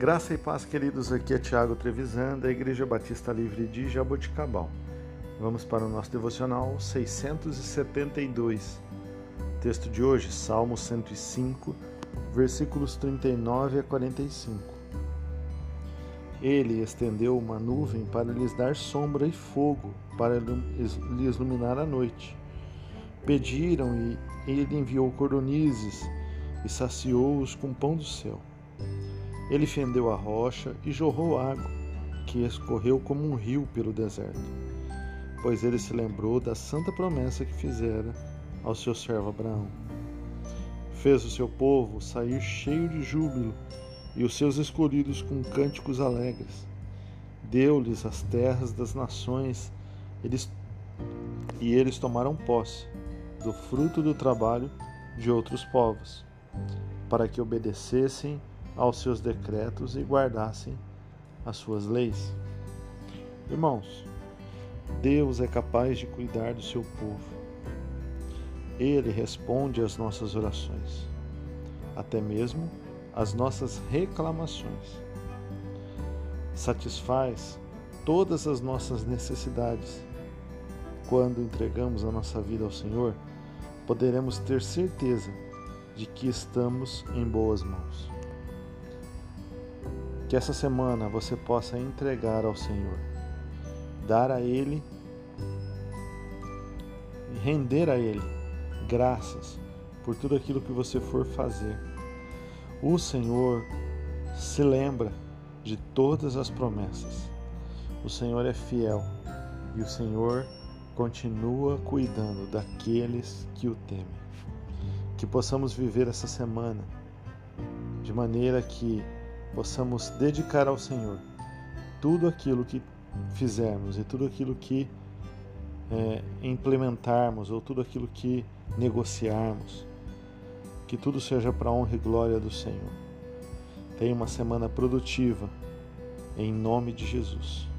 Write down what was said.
Graça e paz, queridos. Aqui é Tiago Trevisan, da Igreja Batista Livre de Jaboticabal. Vamos para o nosso devocional 672. Texto de hoje, Salmo 105, versículos 39 a 45. Ele estendeu uma nuvem para lhes dar sombra e fogo, para lhes iluminar a noite. Pediram e ele enviou cordonizes e saciou-os com pão do céu. Ele fendeu a rocha e jorrou água, que escorreu como um rio pelo deserto, pois ele se lembrou da santa promessa que fizera ao seu servo Abraão. Fez o seu povo sair cheio de júbilo e os seus escolhidos com cânticos alegres. Deu-lhes as terras das nações eles, e eles tomaram posse do fruto do trabalho de outros povos, para que obedecessem aos seus decretos e guardassem as suas leis. Irmãos, Deus é capaz de cuidar do seu povo. Ele responde às nossas orações, até mesmo às nossas reclamações. Satisfaz todas as nossas necessidades. Quando entregamos a nossa vida ao Senhor, poderemos ter certeza de que estamos em boas mãos. Que essa semana você possa entregar ao Senhor, dar a Ele e render a Ele graças por tudo aquilo que você for fazer. O Senhor se lembra de todas as promessas. O Senhor é fiel e o Senhor continua cuidando daqueles que o temem. Que possamos viver essa semana de maneira que possamos dedicar ao Senhor tudo aquilo que fizermos e tudo aquilo que é, implementarmos ou tudo aquilo que negociarmos. Que tudo seja para a honra e glória do Senhor. Tenha uma semana produtiva, em nome de Jesus.